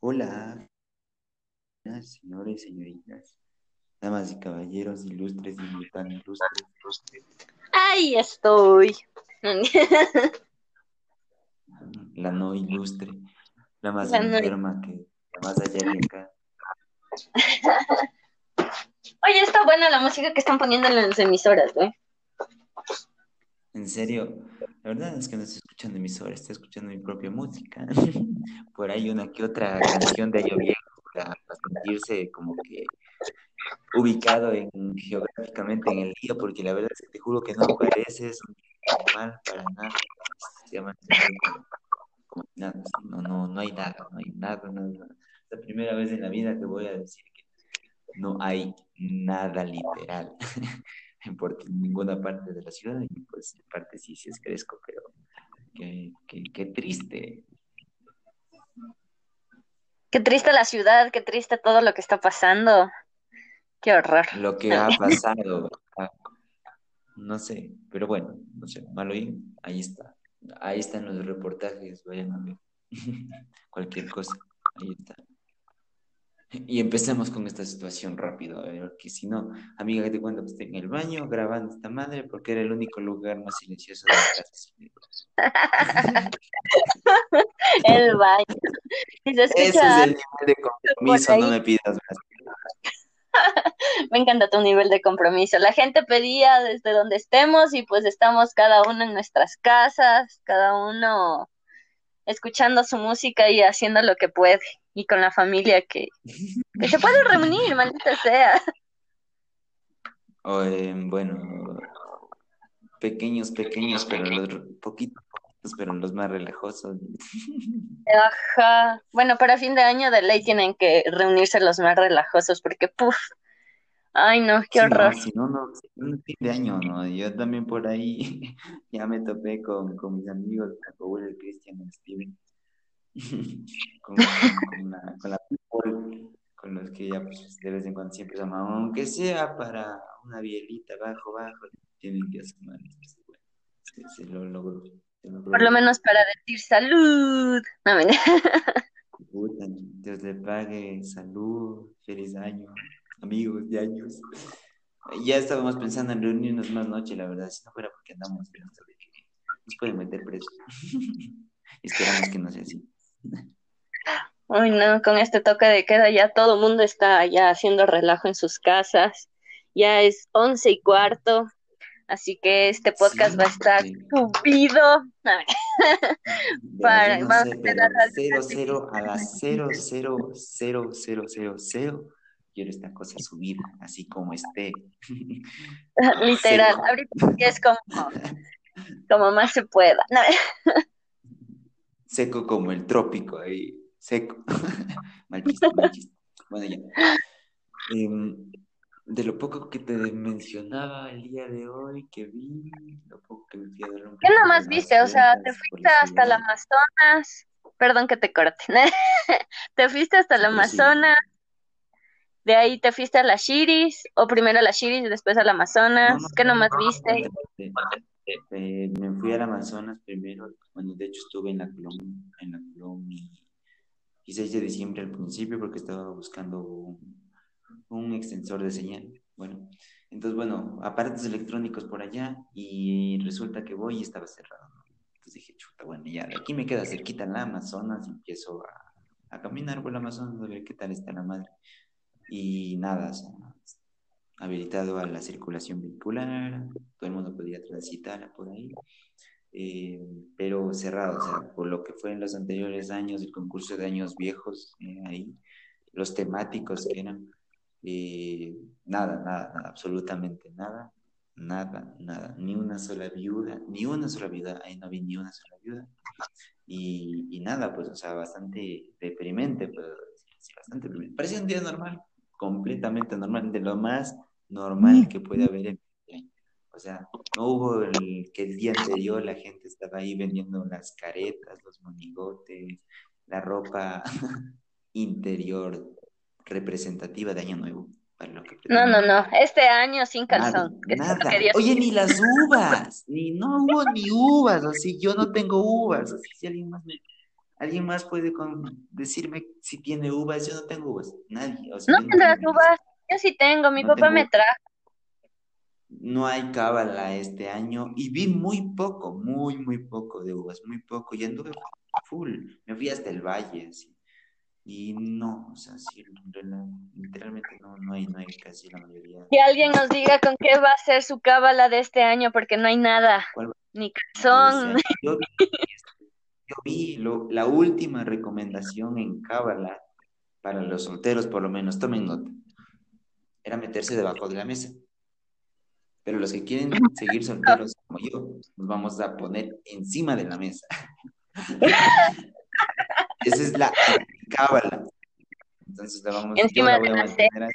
Hola, señores, señoritas, damas y caballeros, ilustres y tan ilustres. Ahí estoy. La no ilustre, la más La no- enferma que la más allá que acá. Oye, está buena la música que están poniendo en las emisoras, güey. En serio, la verdad es que no estoy escuchando emisoras, estoy escuchando mi propia música. Por ahí una que otra canción de Año Viejo para, para sentirse como que ubicado en, geográficamente en el día, porque la verdad es que te juro que no apareces normal para nada. Se llama como, como nada, no, no, no hay nada, no hay nada, nada, la primera vez en la vida que voy a decir que no hay nada literal por ninguna parte de la ciudad y pues en parte sí, sí es fresco, pero qué, qué, qué triste. Qué triste la ciudad, qué triste todo lo que está pasando. Qué horror. Lo que ha pasado, no sé, pero bueno, no sé, malo y ahí está. Ahí están los reportajes, vayan a ver. Cualquier cosa, ahí está. Y empecemos con esta situación rápido, porque si no, amiga, que te cuento que estoy en el baño grabando esta madre porque era el único lugar más silencioso de la casa. El baño. Ese es el nivel de compromiso, no me pidas más. me encanta tu nivel de compromiso. La gente pedía desde donde estemos y pues estamos cada uno en nuestras casas, cada uno escuchando su música y haciendo lo que puede. Y con la familia que, que se puede reunir, maldita sea. O, eh, bueno, pequeños, pequeños, pero los poquitos, poquitos, pero los más relajosos. Ajá. Bueno, para fin de año de ley tienen que reunirse los más relajosos porque, puf, ay no, qué Sí, horror. no, si no, no, si no, fin de año, no. Yo también por ahí ya me topé con, con mis amigos, con el Cristian, el Steven, con, con la, con la people, con los que ya pues, de vez en cuando siempre se llaman, aunque sea para una bielita bajo, bajo, tienen que asomar. Entonces, bueno, se, se lo logró. se logró. Por lo menos para decir salud. No, mentira. Puta, Dios le pague, salud, feliz año, amigos de años. Ya estábamos pensando en reunirnos más noche, la verdad, si no fuera porque andamos esperando de que nos pueden meter presos. Esperamos que no sea así. Ay, no, con este toque de queda ya todo el mundo está ya haciendo relajo en sus casas. Ya es once y cuarto, así que este podcast sí, va a estar subido. Ah. Para, vamos a tener a las 00000000 quiero esta cosa subida, así como esté. Literal, ahorita es como, como más se pueda. No, Seco como el trópico, ahí, seco. mal chiste, mal chiste. Bueno, ya. Em, de lo poco que te mencionaba el día de hoy, que vi, lo poco que me fui a ¿Qué nomás viste? O sea, te fuiste hasta el. Amazonas. Perdón que te corte. Te fuiste hasta el sí. De ahí te fuiste a las Shiris, o primero a las Shiris y después al Amazonas. no, ¿Qué no, nomás no, viste? Eh, me fui al Amazonas primero, bueno, de hecho estuve en la Colón, en la Colón y, y 6 de diciembre al principio porque estaba buscando un, un extensor de señal. Bueno, entonces, bueno, aparatos electrónicos por allá y resulta que voy y estaba cerrado. Entonces dije, chuta, bueno, ya, de aquí me queda cerquita la Amazonas y empiezo a, a caminar por el Amazonas a ver qué tal está la madre. Y nada, habilitado a la circulación vehicular, todo el mundo podía transitar por ahí, eh, pero cerrado, o sea, por lo que fue en los anteriores años, el concurso de años viejos, eh, ahí, los temáticos que eran, eh, nada, nada, absolutamente nada, nada, nada, ni una sola viuda, ni una sola viuda, ahí no vi ni una sola viuda, y, y nada, pues, o sea, bastante deprimente, pues, bastante deprimente. Parecía un día normal, completamente normal, de lo más normal que puede haber en. O sea, no hubo el que el día anterior la gente estaba ahí vendiendo las caretas, los monigotes, la ropa interior representativa de Año Nuevo. Para lo que No, no, no. Este año sin calzón. nada. Dios Oye, ni las uvas, ni no hubo ni uvas, así yo no tengo uvas, así si alguien más me, ¿Alguien más puede decirme si tiene uvas? Yo no tengo uvas. Nadie. no tendrás uvas. Yo sí tengo. Mi papá me trajo. No hay cábala este año y vi muy poco, muy, muy poco de uvas, muy poco. Y anduve full. Me fui hasta el valle, así. Y no, o sea, sí, literalmente no, no, hay, no hay casi la mayoría. Que alguien nos diga con qué va a ser su cábala de este año, porque no hay nada. Ni calzón. Yo vi, yo vi lo, la última recomendación en cábala para los solteros, por lo menos, tomen nota. Era meterse debajo de la mesa. Pero los que quieren seguir solteros como yo, nos vamos a poner encima de la mesa. Esa es la cábala. Entonces la vamos encima a cena.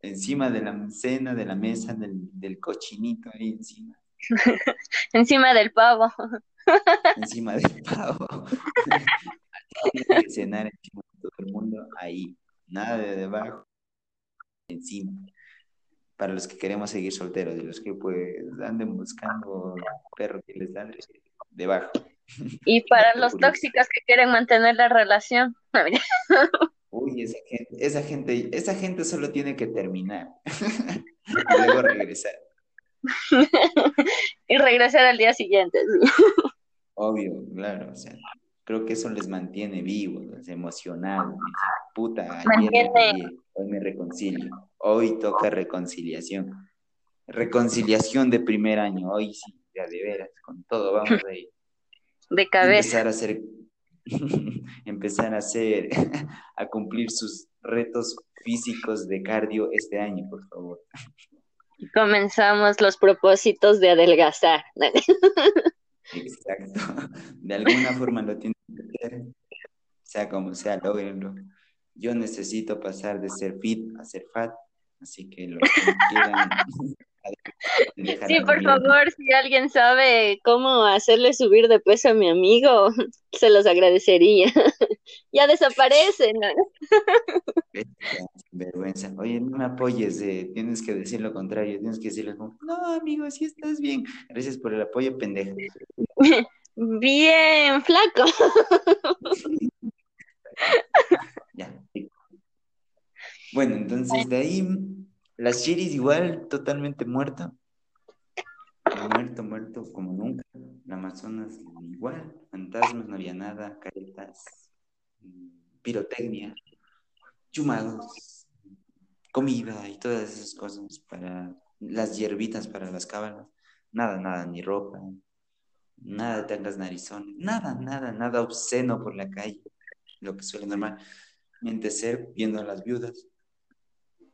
Encima de la cena, de la mesa, del, del cochinito ahí encima. encima del pavo. encima del pavo. cenar encima de todo el mundo ahí. Nada de debajo. Encima. Para los que queremos seguir solteros, y los que pues anden buscando perro que les da debajo. Y para los tóxicos que quieren mantener la relación. Uy, esa gente, esa gente, esa gente solo tiene que terminar y luego regresar. y regresar al día siguiente. Obvio, claro, o sea, creo que eso les mantiene vivos, emocionados. Puta, ayer hoy me reconcilio, hoy toca reconciliación. Reconciliación de primer año, hoy sí, ya de veras, con todo vamos a ir de cabeza. Empezar a hacer, empezar a hacer, a cumplir sus retos físicos de cardio este año, por favor. Comenzamos los propósitos de adelgazar. Exacto. De alguna forma lo tienen que hacer, sea como sea, logrenlo. Yo necesito pasar de ser fit a ser fat, así que los que quieran Sí, por favor, si alguien sabe cómo hacerle subir de peso a mi amigo, se los agradecería. Ya desaparece, ¿no? Vergüenza. Oye, no me apoyes, tienes que decir lo contrario, tienes que decirle como, no, amigo, sí estás bien. Gracias por el apoyo, pendejo. Bien, flaco. ya. Bueno, entonces de ahí las chiris igual, totalmente muerta. Muerto, muerto como nunca. La Amazonas igual. Fantasmas, no había nada. Caretas, pirotecnia, chumados, comida y todas esas cosas para las hierbitas para las cábalas. Nada, nada, ni ropa. Nada tengas narizones. Nada, nada, nada obsceno por la calle. Lo que suele normalmente ser viendo a las viudas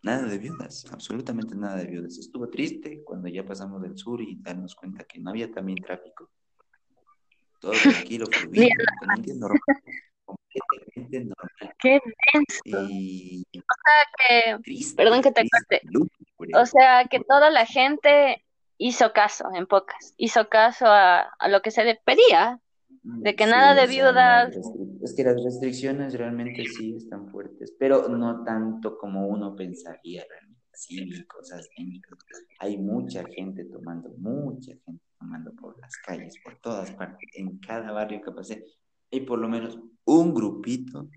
Nada de viudas, absolutamente nada de viudas. Estuvo triste cuando ya pasamos del sur y darnos cuenta que no había también tráfico. Todo tranquilo, fluido, normal, completamente normal. Qué denso. Y... O sea que, perdón que te corte. O sea que toda la gente hizo caso, en pocas, hizo caso a, a lo que se le pedía, de que nada de viudas. es que las restricciones realmente sí están fuertes, pero no tanto como uno pensaría realmente. Sí, cosas técnicas. Hay mucha gente tomando, mucha gente tomando por las calles, por todas partes, en cada barrio que pasé. Hay por lo menos un grupito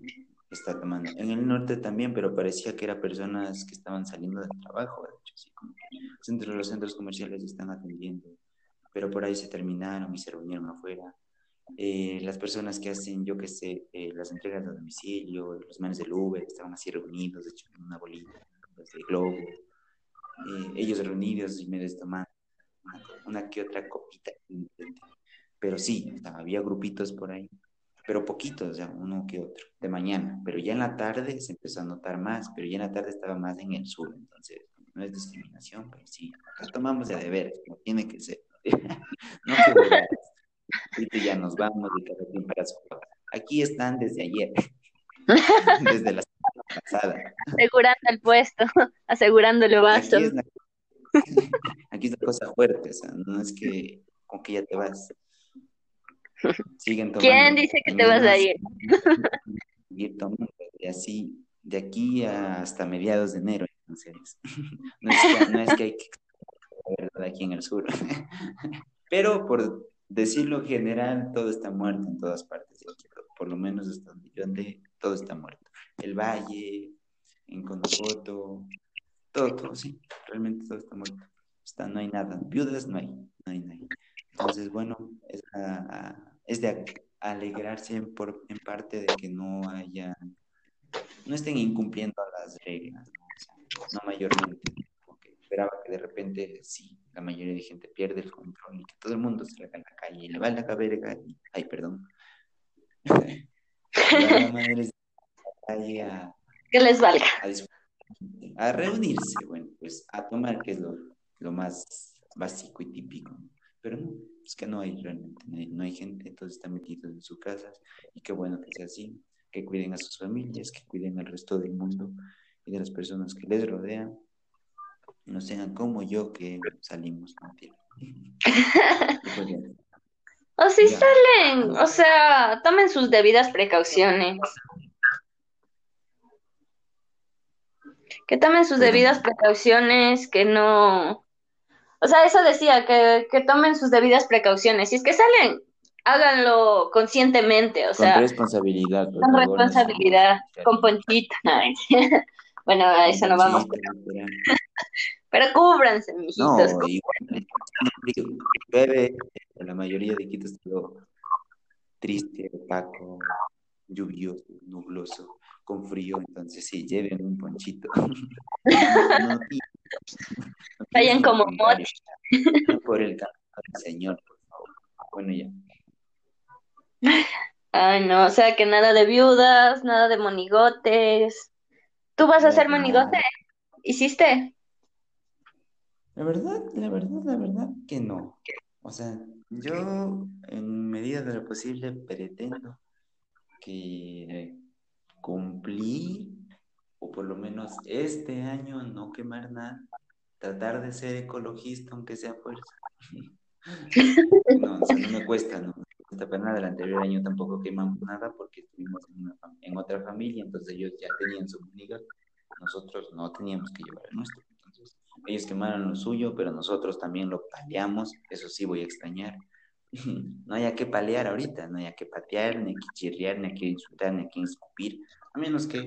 está tomando. En el norte también, pero parecía que eran personas que estaban saliendo del trabajo, de hecho, como que los centros comerciales están atendiendo, pero por ahí se terminaron y se reunieron afuera eh, las personas que hacen, yo qué sé, eh, las entregas de domicilio, los manes del Uber, estaban así reunidos, de hecho, en una bolita, de globo, eh, ellos reunidos y me tomando una, una, que otra copita. Pero sí, había grupitos por ahí, pero poquitos, ya, uno que otro, de mañana. Pero ya en la tarde se empezó a notar más, pero ya en la tarde estaba más en el sur, entonces no es discriminación, pero sí, acá tomamos de deber, como tiene que ser. no que Ahorita ya nos vamos de cada quien para su Aquí están desde ayer, desde la semana pasada. Asegurando el puesto, asegurando el vaso. Aquí es, la, aquí es la cosa fuerte, o sea, no es que con que ya te vas. Siguen tomando. ¿Quién dice que te vas a ir? Ir tomando, y así, de aquí hasta mediados de enero, entonces. No es que, no es que hay que verdad aquí en el sur. Pero por decirlo general, todo está muerto en todas partes. por lo menos hasta donde todo está muerto. El valle, en Conocoto, todo, todo, sí, realmente todo está muerto. Está, no hay nada, viudas no hay, no hay, no hay. Entonces, bueno, es, es de alegrarse por, en parte de que no haya, no estén incumpliendo las reglas, no, no mayormente. Porque esperaba que de repente sí, la mayoría de gente pierde el control y que todo el mundo se salga en la calle y le va a la cabeza y, ay, perdón. a, que les valga. A, reunirse, bueno, pues a tomar, que es lo, lo más básico y típico. Pero no, es que no hay realmente, no hay, gente, todos están metidos en sus casas y qué bueno que sea así, que cuiden a sus familias, que cuiden al resto del mundo y de las personas que les rodean, no sean como yo que salimos, o si salen, o sea, tomen sus debidas precauciones. Que tomen sus debidas precauciones, que no, o sea, eso decía, que, que tomen sus debidas precauciones. Si es que salen, háganlo conscientemente, o sea. Con responsabilidad. Con responsabilidad, con ponchita. bueno, a eso no vamos. Pero cúbranse, mijitos. No, igual, bebé, la mayoría de Quito está triste, opaco, lluvioso, nubloso, con frío, entonces sí, lleven un ponchito. no, Vayan como Moti. Por el Señor, por favor. Bueno, ya. Ay, no, o sea que nada de viudas, nada de monigotes. ¿Tú vas a hacer monigote? ¿Hiciste? La verdad, la verdad, la verdad que no. O sea, yo en medida de lo posible pretendo que cumplir o por lo menos este año no quemar nada, tratar de ser ecologista aunque sea fuerza. no, no me cuesta, no me cuesta para nada. El anterior año tampoco quemamos nada porque estuvimos en, otra familia, entonces ellos ya tenían su comunidad, nosotros no teníamos que llevar el nuestro. Entonces, ellos quemaron lo suyo, pero nosotros también lo paleamos, eso sí voy a extrañar. no haya que palear ahorita, no haya que patear, ni que chirriar, ni que insultar, ni que escupir, a menos que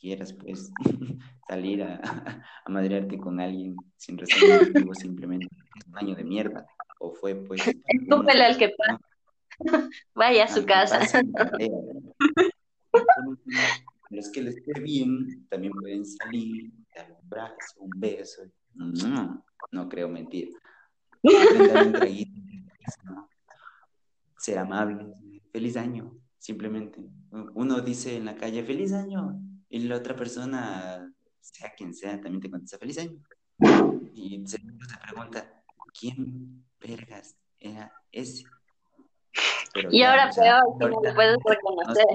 quieras, pues, salir a, a, madrearte con alguien sin razón motivo, simplemente es un año de mierda. O fue, pues. Escúpele al que pasa. Vaya a su casa. los que les esté bien también pueden salir, dar un brazo, un beso. No, no creo mentir. Ser amable. Feliz año, simplemente. Uno dice en la calle, feliz año, y la otra persona, sea quien sea, también te contesta feliz año. Y se, pregunta, ¿quién vergas era ese? y ahora peor, si no lo puedes reconocer.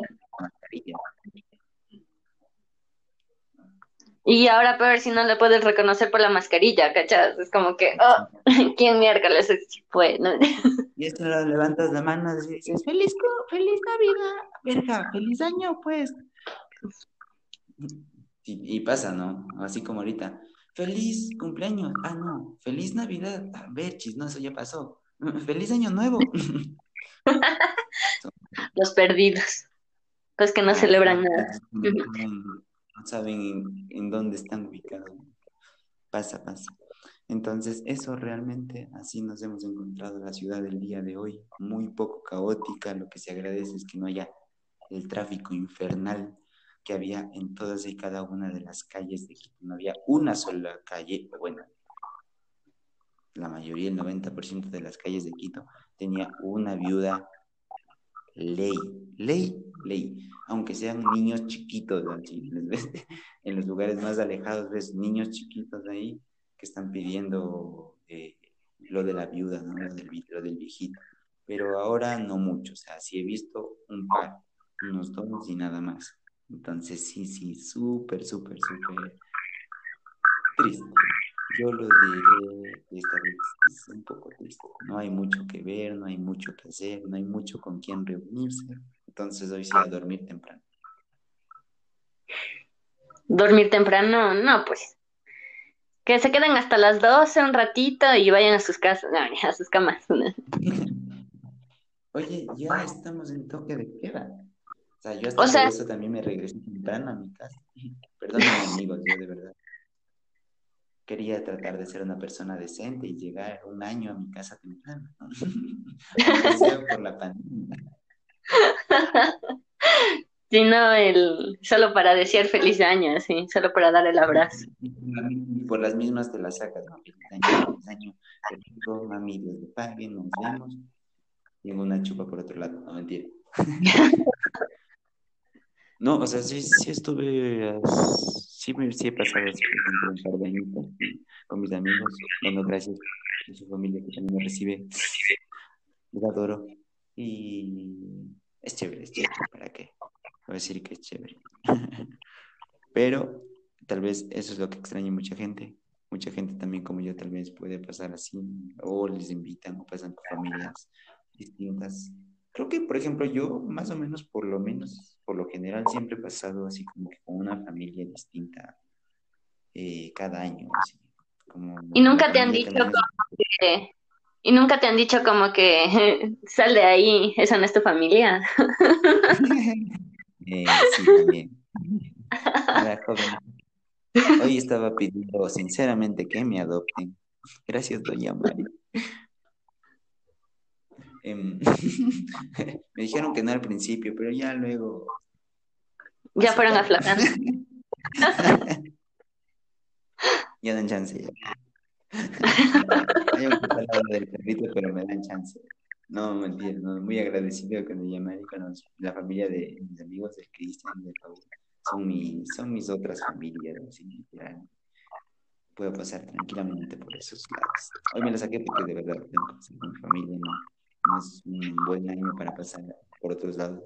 y ahora peor si no le puedes reconocer por la mascarilla, ¿cachas? Es como que, oh, ¿quién miércoles fue? ¿no? Y esto lo levantas la mano y dices, feliz, feliz Navidad, verga, feliz año, pues. Y, pasa, ¿no? Así como ahorita. Feliz cumpleaños. Ah, no. Feliz Navidad. A ver, no, eso ya pasó. Feliz Año Nuevo. Los perdidos. Pues que no celebran nada. No, saben en, dónde están ubicados. Pasa, pasa. Entonces, eso realmente, así nos hemos encontrado la ciudad del día de hoy, muy poco caótica. Lo que se agradece es que no haya el tráfico infernal que había en todas y cada una de las calles de Quito. No había una sola calle, bueno, la mayoría, el 90% de las calles de Quito tenía una viuda ley, ley, ley. Aunque sean niños chiquitos, en los lugares más alejados ves niños chiquitos ahí que están pidiendo eh, lo de la viuda, ¿no? lo, del, lo del viejito. Pero ahora no mucho, o sea, sí he visto un par, unos dos y nada más. Entonces, sí, sí, súper, súper, súper triste. Yo lo diré esta vez, es un poco triste. No hay mucho que ver, no hay mucho que hacer, no hay mucho con quien reunirse. Entonces, hoy sí a dormir temprano. ¿Dormir temprano? No, pues. Que se queden hasta las 12 un ratito y vayan a sus casas, a sus camas. Oye, ya estamos en toque de queda. O sea, yo hasta eso también me regresé temprano a mi casa. Perdón, amigos, yo de verdad quería tratar de ser una persona decente y llegar un año a mi casa temprano, ¿no? por la pandemia. Sí, no, el, solo para decir feliz año, sí, solo para dar el abrazo. Por las mismas te las sacas, ¿no? Feliz año, feliz año, feliz mami, Dios le pague, nos vemos. Y una chupa por otro lado, no mentira. No, o sea, sí, sí estuve sí, me, sí he pasado un par de años con mis amigos, dando gracias a su familia que también me recibe. Lo adoro. Y es chévere, es chévere, ¿para qué? Voy a decir que es chévere. Pero tal vez eso es lo que extraña mucha gente. Mucha gente también como yo tal vez puede pasar así, o les invitan o pasan con familias distintas. Creo que, por ejemplo, yo más o menos, por lo menos, por lo general, siempre he pasado así como que con una familia distinta eh, cada año. Así, como y nunca te han dicho como que, y nunca te han dicho como que sal de ahí, esa no es tu familia. eh, sí, también. Hoy estaba pidiendo sinceramente que me adopten. Gracias, doña Mari. Em, me dijeron que no al principio, pero ya luego. Ya fueron aflojando. ya dan chance. Ya. Hay un del perrito, pero me dan chance. No, mentira, no, muy agradecido con ella, con la familia de mis amigos, de Cristian, de Paul. Son, mi, son mis otras familias, así, puedo pasar tranquilamente por esos lados. Hoy me la saqué porque de verdad tengo que con mi familia, no, no es un buen año para pasar por otros lados.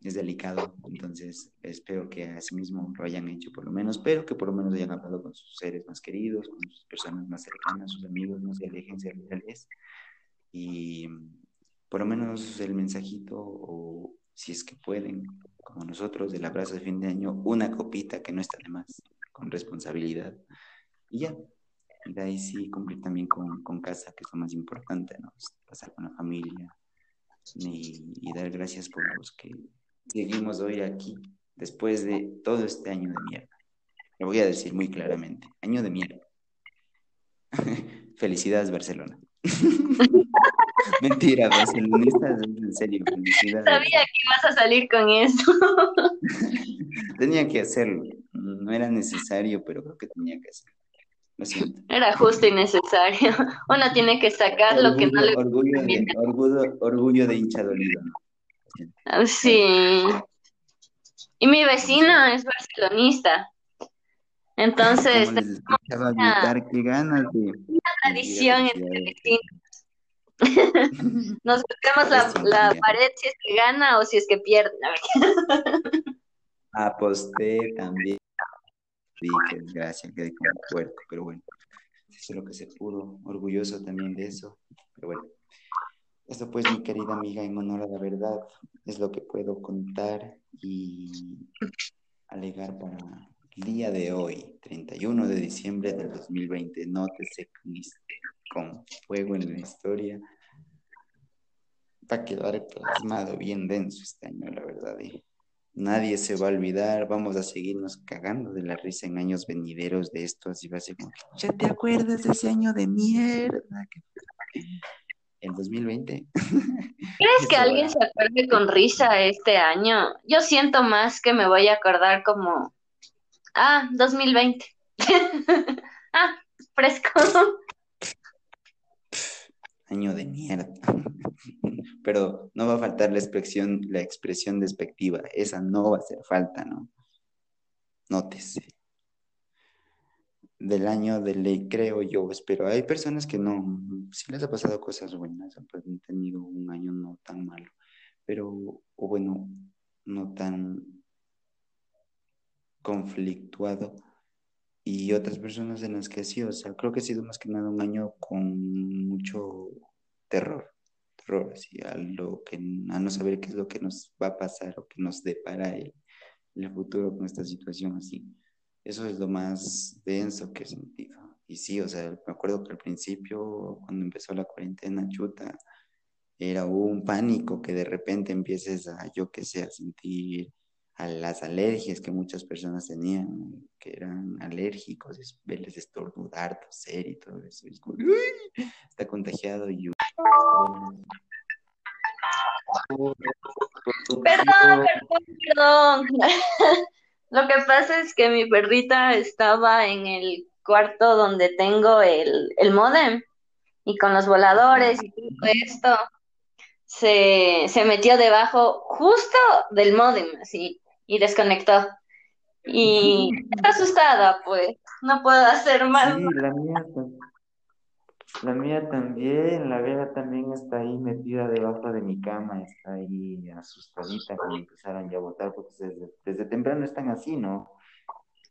Es delicado, entonces espero que así mismo lo hayan hecho por lo menos, pero que por lo menos hayan hablado con sus seres más queridos, con sus personas más cercanas, sus amigos, no se alejen, ser reales. Y por lo menos el mensajito, o si es que pueden, como nosotros, del abrazo de fin de año, una copita que no está de más, con responsabilidad. Y ya, y de ahí sí cumplir también con, con, casa, que es lo más importante, ¿no? Pasar con la familia y, dar gracias por los que seguimos hoy aquí, después de todo este año de mierda. Lo voy a decir muy claramente, año de mierda. Felicidades, Barcelona. Mentira, barcelonista, en serio, felicidades. Sabía que ibas a salir con eso. tenía que hacerlo. No era necesario, pero creo que tenía que hacerlo. Era justo y necesario. Uno tiene que sacar lo que no le orgullo de, orgullo, orgullo de hincha dolido, ah, Sí. Y mi vecino es barcelonista. Entonces, una, qué ganas de, una tradición entre vecinos. Nos buscamos la, la, pared si es que gana o si es que pierde. Aposté también qué desgracia, quedé como pero bueno, eso es lo que se pudo, orgulloso también de eso, pero bueno. Esto pues, mi querida amiga en honor a la verdad, es lo que puedo contar y alegar para el día de hoy, 31 de diciembre del 2020. Nótese con fuego en la historia. Va a quedar plasmado bien denso este año, la verdad. ¿eh? Nadie se va a olvidar, vamos a seguirnos cagando de la risa en años venideros de esto, así va a ser como, ¿ya te acuerdas de ese año de mierda? El 2020. ¿Crees que alguien se acuerde con risa este año? Yo siento más que me voy a acordar como, ah, 2020. ah, fresco. Año de mierda pero no va a faltar la expresión, la expresión despectiva, esa no va a hacer falta, ¿no? Nótese. Del año de ley, creo yo, espero. Hay personas que no, sí les ha pasado cosas buenas, han tenido un año no tan malo, pero, o bueno, no tan conflictuado. Y otras personas en las que sí, o sea, creo que ha sido más que nada un año con mucho terror así, a, lo que, a no saber qué es lo que nos va a pasar o que nos depara el, el futuro con esta situación así. Eso es lo más denso que he sentido. Y sí, o sea, me acuerdo que al principio, cuando empezó la cuarentena chuta, era un pánico que de repente empieces a, yo qué sé, a sentir a las alergias que muchas personas tenían, que eran alérgicos, verles estornudar, toser y todo eso. está contagiado y... Perdón, perdón, perdón. Lo que pasa es que mi perrita estaba en el cuarto donde tengo el, el modem y con los voladores y todo esto se, se metió debajo justo del modem, así, y desconectó. Y está asustada, pues, no puedo hacer más. Sí, la mía, la mía también, la Vera también está ahí metida debajo de mi cama, está ahí asustadita cuando empezaron ya a botar, porque desde, desde temprano están así, ¿no?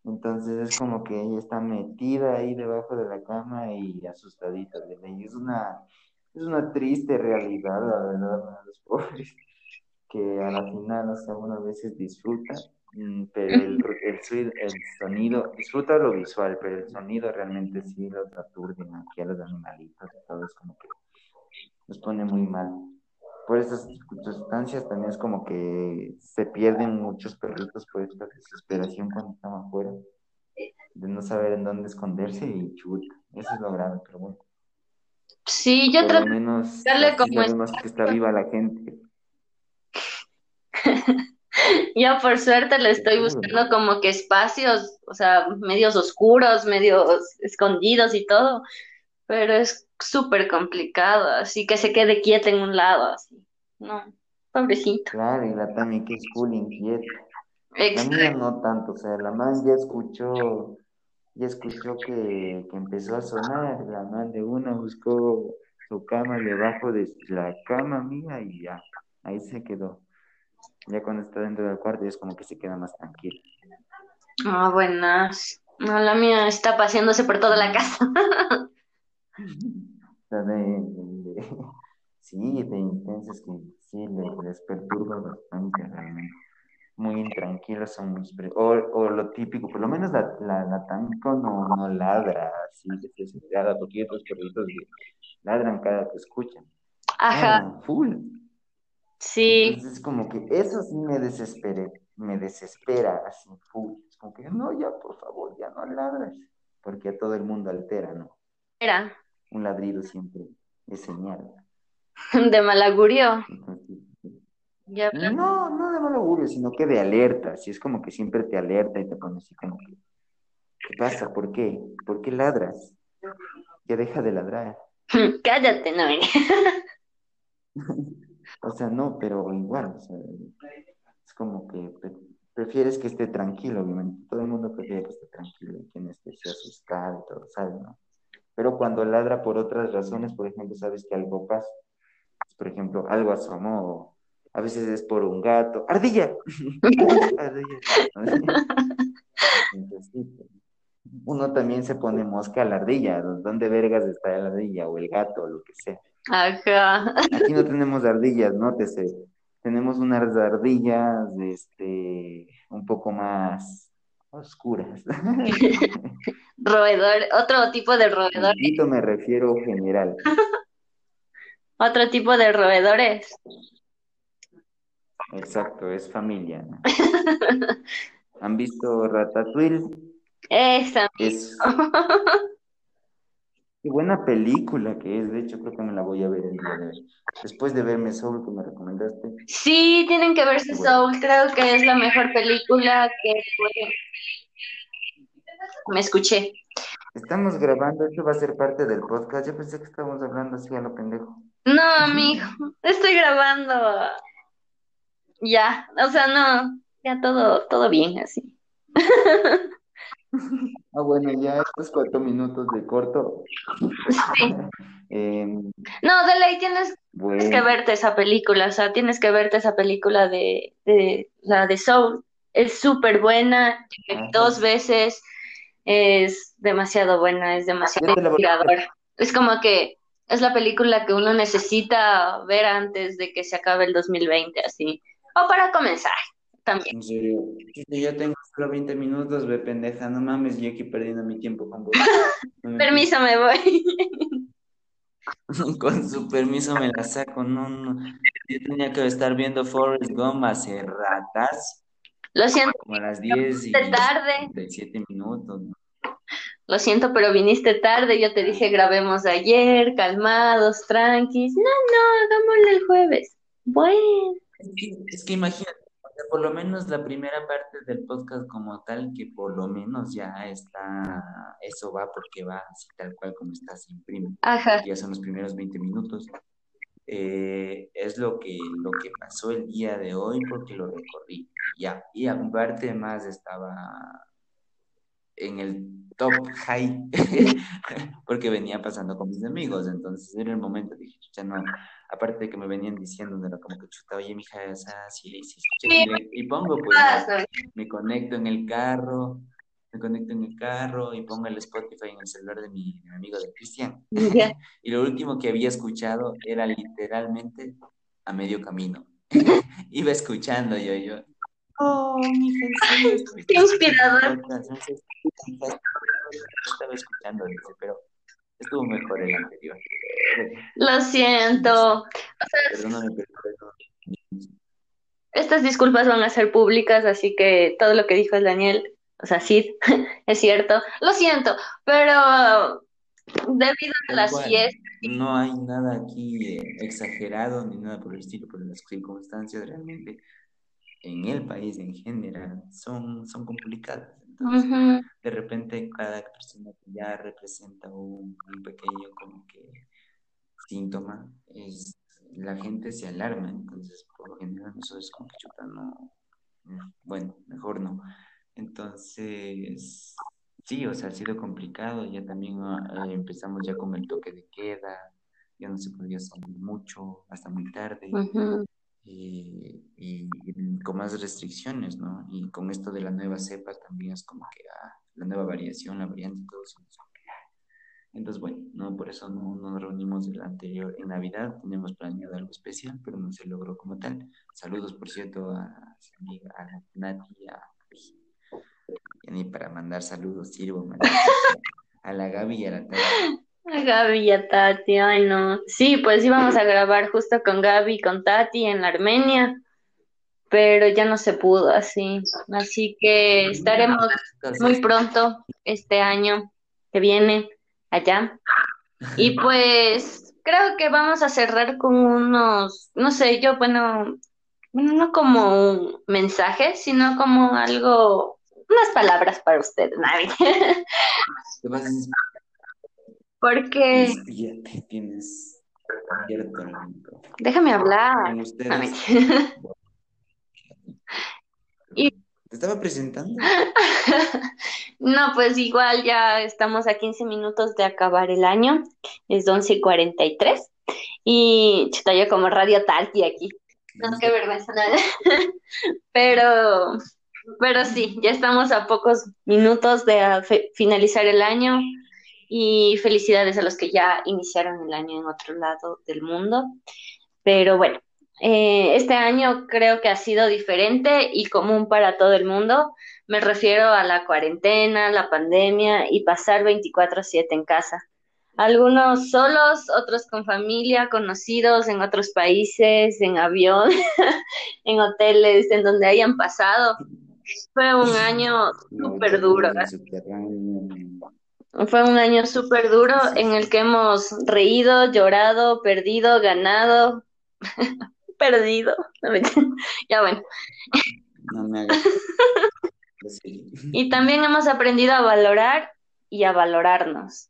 Entonces es como que ella está metida ahí debajo de la cama y asustadita de Y es una, es una triste realidad, la verdad, para los pobres, que a la final, o sea, uno a veces disfruta, pero el, el, el, sonido, disfruta lo visual, pero el sonido realmente sí los aturde aquí a los animalitos y todo, es como que nos pone muy mal. Por esas circunstancias también es como que se pierden muchos perritos por esta desesperación cuando están afuera, de no saber en dónde esconderse y chuta, eso es lo grave, pero bueno. Sí, yo trato de darle como sabemos que está viva la gente. yo por suerte le estoy buscando como que espacios, o sea, medios oscuros, medios escondidos y todo, pero es súper complicado, así que se quede quieta en un lado, así. No, pobrecito. Claro, y la Tami que es cool inquieta. La mía no tanto, o sea, la más ya escuchó y escuchó que, que empezó a sonar, la man de una buscó su cama debajo de la cama mía y ya, ahí se quedó. Ya cuando está dentro del cuarto es como que se queda más tranquila. Ah, buenas. No, la mía está paseándose por toda la casa. sí, de intensas que sí les, perturba bastante realmente muy intranquilos son muy... O, o lo típico, por lo menos la, la, la tanco no, no ladra así desesperada, porque otros perritos ladran cada que escuchan. Ajá. full. Sí. Entonces es como que eso sí me desespere, me desespera así. Es como que no, ya por favor, ya no ladras, porque a todo el mundo altera, ¿no? Era. Un ladrido siempre es señal. De mal augurio. No, no de mal augurio, sino que de alerta. Si es como que siempre te alerta y te pone así como que, ¿qué pasa? ¿Por qué? ¿Por qué ladras? Ya deja de ladrar. Cállate, no. o sea, no, pero igual, es como que prefieres que esté tranquilo, obviamente. Todo el mundo prefiere que esté tranquilo que no esté asustado y todo, ¿sabes? No? Pero cuando ladra por otras razones, por ejemplo, sabes que algo pasa. Por ejemplo, algo asomó a veces es por un gato. ¡Ardilla! uno también se pone mosca a la ardilla. ¿Dónde vergas está la ardilla? O el gato, o lo que sea. Ajá. Aquí no tenemos ardillas, nótese. Tenemos unas ardillas, este, un poco más oscuras. Roedor, otro tipo de roedores. me refiero general. otro tipo de roedores. Exacto, es familia. ¿Han visto Ratatouille? Esa. Es... Qué buena película que es, de hecho creo que me la voy a ver el día de hoy. Después de verme Soul que me recomendaste. Sí, tienen que verse Soul, creo que es la mejor película que me escuché. Estamos grabando, esto va a ser parte del podcast. Yo pensé que estábamos hablando así a lo pendejo. No, amigo, estoy grabando ya, o sea, no, ya todo, todo bien así. Ah, bueno, ya estos cuatro minutos de corto. Sí. Em, no, de ley tienes, que verte esa película, o sea, tienes que verte esa película de, de la de Soul. Es súper buena, dos veces, es demasiado buena, es demasiado inspiradora. Es como que es la película que uno necesita ver antes de que se acabe el 2020, así. O para comenzar, también. Yo tengo solo 20 minutos, ve pendeja, no mames, yo aquí perdiendo mi tiempo con vos. Permiso, me voy. Con su permiso me la saco, no, no. Yo tenía que estar viendo Forrest Gump hace ratas. Lo siento. Como a las 10 y tarde. 7 minutos. Lo siento, pero viniste tarde. Yo te dije grabemos ayer, calmados, tranquis. No, no, hagámoslo el jueves. Bueno. Es que, imagínate, por lo menos la primera parte del podcast como tal, que por lo menos ya está, eso va porque va así tal cual como está, se imprime. Ajá. Ya son los primeros 20 minutos. Eh, es lo que, lo que pasó el día de hoy porque lo recorrí. Ya, y aparte más estaba en el top high porque venía pasando con mis amigos, entonces era el momento, dije, ya no, aparte de que me venían diciendo, era como que chuta, oye, mija, sea, sí, sí, y, pongo, pues, me conecto en el carro, me conecto en el carro y pongo el Spotify en el celular de mi, amigo de Cristian. y lo último que había escuchado era literalmente a medio camino. Iba escuchando yo, yo, oh, mi Qué inspirador. Estaba escuchando, pero estuvo mejor el anterior. Lo siento. Estas disculpas van a ser públicas, así que todo lo que dijo el Daniel, o sea, sí, es cierto. Lo siento, pero debido a la siesta. No hay nada aquí eh, exagerado ni nada por el estilo, por las circunstancias realmente en el país en general son, son complicadas. Entonces, de repente cada persona que ya representa un, pequeño como que síntoma, es, la gente se alarma. Entonces, por lo general, es como que chuta, no, bueno, mejor no. Entonces, sí, o sea, ha sido complicado. Ya también ah, empezamos ya con el toque de queda, ya no se podía salir mucho, hasta muy tarde y, y, con más restricciones, ¿no? Y con esto de la nueva cepa también es como que ah, la nueva variación, la variante, todo eso. Entonces, bueno, no, por eso no, nos reunimos el anterior. En Navidad tenemos planeado algo especial, pero no se logró como tal. Saludos, por cierto, a a Nati, a, ni para mandar saludos sirvo, a la Gaby y a la Tati. Gaby y a Tati, ay no. Sí, pues íbamos a grabar justo con Gaby y con Tati en la Armenia, pero ya no se pudo así. Así que estaremos muy pronto este año que viene allá. Y pues creo que vamos a cerrar con unos, no sé, yo, bueno, no como un mensaje, sino como algo, unas palabras para usted, Navi. Porque. tienes Déjame hablar. y... ¿Te estaba presentando? no, pues igual ya estamos a 15 minutos de acabar el año. Es 11 y 43. Y chuta, yo como radio talti aquí. No, qué vergüenza. pero, pero sí, ya estamos a pocos minutos de finalizar el año y felicidades a los que ya iniciaron el año en otro lado del mundo. Pero bueno, eh, este año creo que ha sido diferente y común para todo el mundo. Me refiero a la cuarentena, la pandemia y pasar 24/7 en casa. Algunos solos, otros con familia, conocidos en otros países, en avión, en hoteles, en donde hayan pasado. Fue un año súper duro. Fue un año súper duro en el que hemos reído, llorado, perdido, ganado, perdido. ya bueno. No me hagas. y también hemos aprendido a valorar y a valorarnos.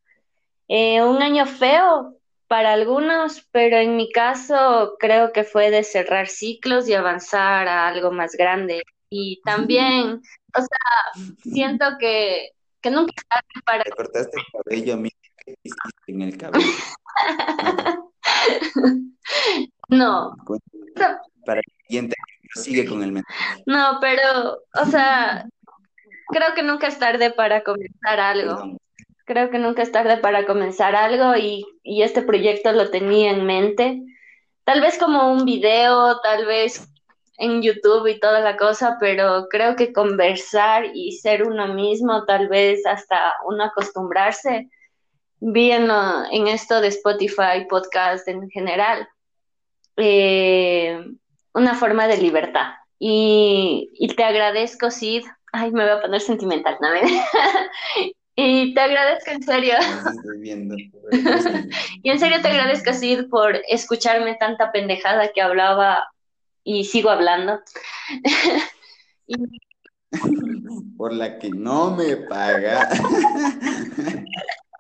Eh, un año feo para algunos, pero en mi caso creo que fue de cerrar ciclos y avanzar a algo más grande. Y también, o sea, siento que que nunca tarde para... Te cortaste el cabello, mira que en el cabello. no. Para el siguiente sigue con el mensaje. No, pero, o sea, creo que nunca es tarde para comenzar algo. Creo que nunca es tarde para comenzar algo y, y este proyecto lo tenía en mente. Tal vez como un video, tal vez en YouTube y toda la cosa, pero creo que conversar y ser uno mismo, tal vez hasta uno acostumbrarse, vi en, en esto de Spotify, podcast en general, eh, una forma de libertad. Y, y, te agradezco, Sid. Ay, me voy a poner sentimental, ¿no? y te agradezco en serio. y en serio te agradezco, Sid, por escucharme tanta pendejada que hablaba y sigo hablando. Por la que no me paga.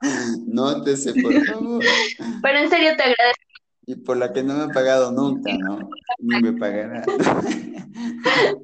Nótese, por favor. Pero en serio te agradezco. Y por la que no me ha pagado nunca, ¿no? Ni me pagará.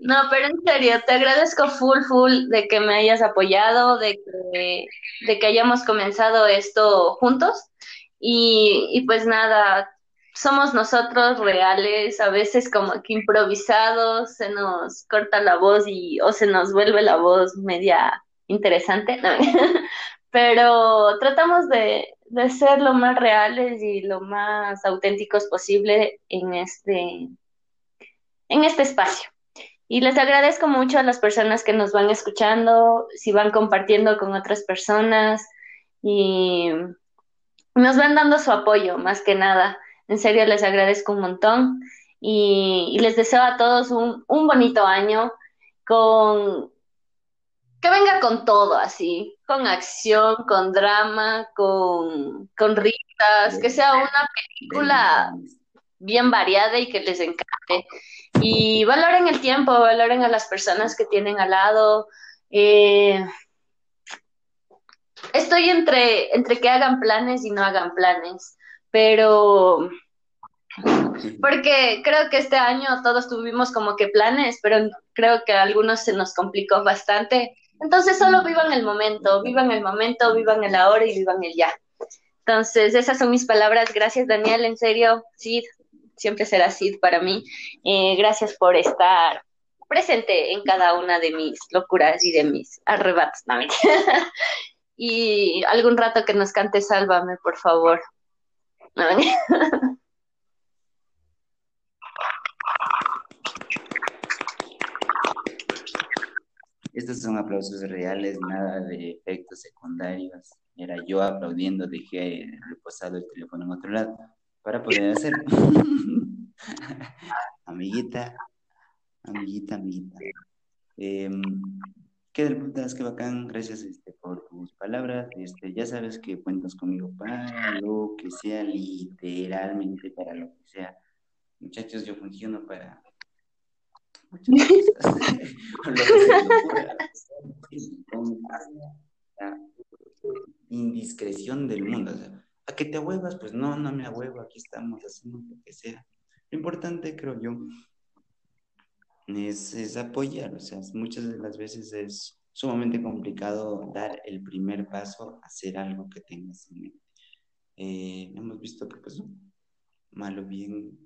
No, pero en serio, te agradezco full, full de que me hayas apoyado, de que, de que hayamos comenzado esto juntos. Y, y pues nada, somos nosotros reales, a veces como que improvisados, se nos corta la voz y o se nos vuelve la voz media interesante, pero tratamos de, de, ser lo más reales y lo más auténticos posible en este, en este espacio. Y les agradezco mucho a las personas que nos van escuchando, si van compartiendo con otras personas y nos van dando su apoyo, más que nada. En serio, les agradezco un montón y, les deseo a todos un, bonito año con que venga con todo así, con acción, con drama, con, con risas, que sea una película bien variada y que les encante. Y valoren el tiempo, valoren a las personas que tienen al lado. Eh, estoy entre, entre que hagan planes y no hagan planes pero porque creo que este año todos tuvimos como que planes, pero creo que a algunos se nos complicó bastante. Entonces solo vivan el momento, vivan el momento, vivan el ahora y vivan el ya. Entonces esas son mis palabras. Gracias Daniel, en serio, Sid, siempre será Sid para mí. Eh, gracias por estar presente en cada una de mis locuras y de mis arrebatos. y algún rato que nos cante Sálvame, por favor. Estos son aplausos reales, nada de efectos secundarios. Era yo aplaudiendo, dejé reposado el teléfono en otro lado para poder hacerlo. amiguita, amiguita, amiguita. Em, ¿Qué putas? Qué bacán. Gracias este, por tus palabras. Este, ya sabes que cuentas conmigo para lo que sea, literalmente para lo que sea. Muchachos, yo funciono para muchas indiscreción del mundo. ¿a qué te ahuevas? Pues no, no me ahuevo. Aquí estamos haciendo lo que sea. Lo importante, creo yo, es, apoyar, o sea, muchas de las veces es sumamente complicado dar el primer paso hacer algo que tengas en mente. Eh, hemos visto que, pues, malo bien,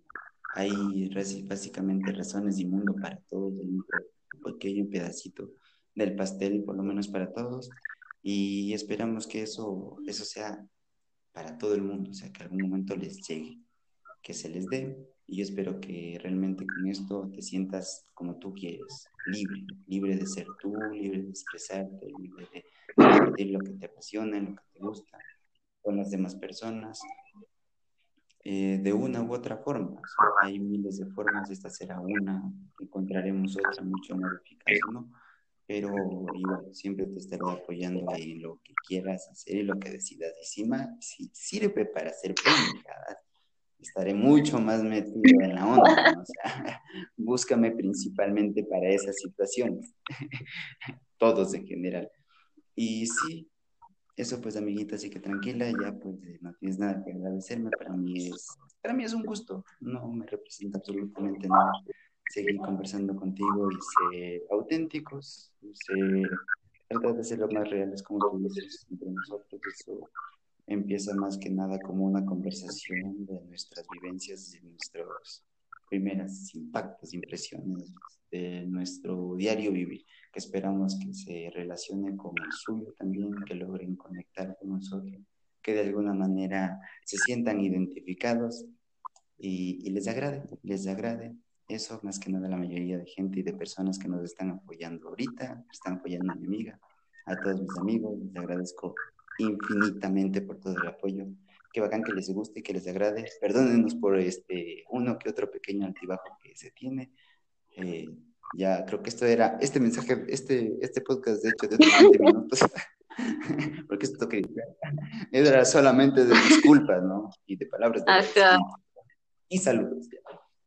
hay básicamente razones y mundo para todos, un pequeño pedacito del pastel, por lo menos para todos, y esperamos que eso, eso sea para todo el mundo, o sea, que algún momento les llegue, que se les dé y espero que realmente con esto te sientas como tú quieres, libre, libre de ser tú, libre de expresarte, libre de compartir lo que te apasiona, lo que te gusta con las demás personas, eh, de una u otra forma. hay miles de formas, esta será una, encontraremos otra mucho más eficaz, ¿no? Pero igual, siempre te estaré apoyando ahí en lo que quieras hacer y lo que decidas. Y si sirve para hacer pendejadas, estaré mucho más metido en la onda, o sea, búscame principalmente para esas situaciones, todos en general. Y sí, eso pues amiguita, así que tranquila, ya pues no tienes nada que agradecerme, para mí es, para mí es un gusto, no me representa absolutamente nada seguir conversando contigo y ser auténticos, ser, tratar de ser lo más reales como tú dices entre nosotros, eso empieza más que nada como una conversación de nuestras vivencias, de nuestros primeros impactos, impresiones de nuestro diario vivir, que esperamos que se relacione con el suyo también, que logren conectar con nosotros, que de alguna manera se sientan identificados y, y les agrade, les agrade. Eso más que nada la mayoría de gente y de personas que nos están apoyando ahorita, están apoyando a mi amiga, a todos mis amigos, les agradezco infinitamente por todo el apoyo. Qué bacán que les guste y que les agrade. Perdónenos por este uno que otro pequeño altibajo que se tiene. Eh, ya creo que esto era, este mensaje, este, este podcast de hecho de 20 minutos, porque esto que era solamente de disculpas, ¿no? Y de palabras de y saludos.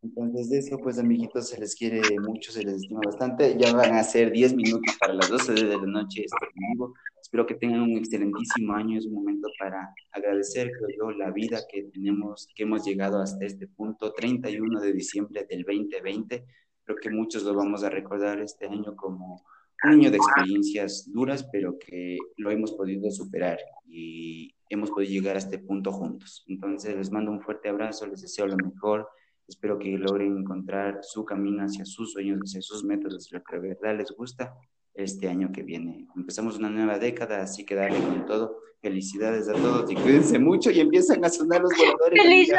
Entonces, de eso, pues, amiguitos, se les quiere mucho, se les estima bastante. Ya van a ser 10 minutos para las 12 de la noche este vivo. Espero que tengan un excelentísimo año. Es un momento para agradecer, creo yo, la vida que tenemos, que hemos llegado hasta este punto, 31 de diciembre del 2020. Creo que muchos lo vamos a recordar este año como un año de experiencias duras, pero que lo hemos podido superar y hemos podido llegar a este punto juntos. Entonces, les mando un fuerte abrazo, les deseo lo mejor Espero que logren encontrar su camino hacia sus sueños, hacia sus metas, lo que de verdad les gusta este año que viene. Empezamos una nueva década, así que dale con todo. Felicidades a todos y cuídense mucho y empiezan a sonar los voladores. ¡Feliz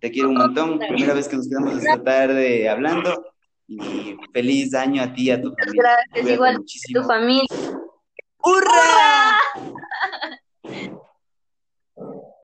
Te quiero un montón. Primera vez que nos quedamos esta tarde hablando. Y feliz año a ti y a tu familia. Gracias, igual a tu familia.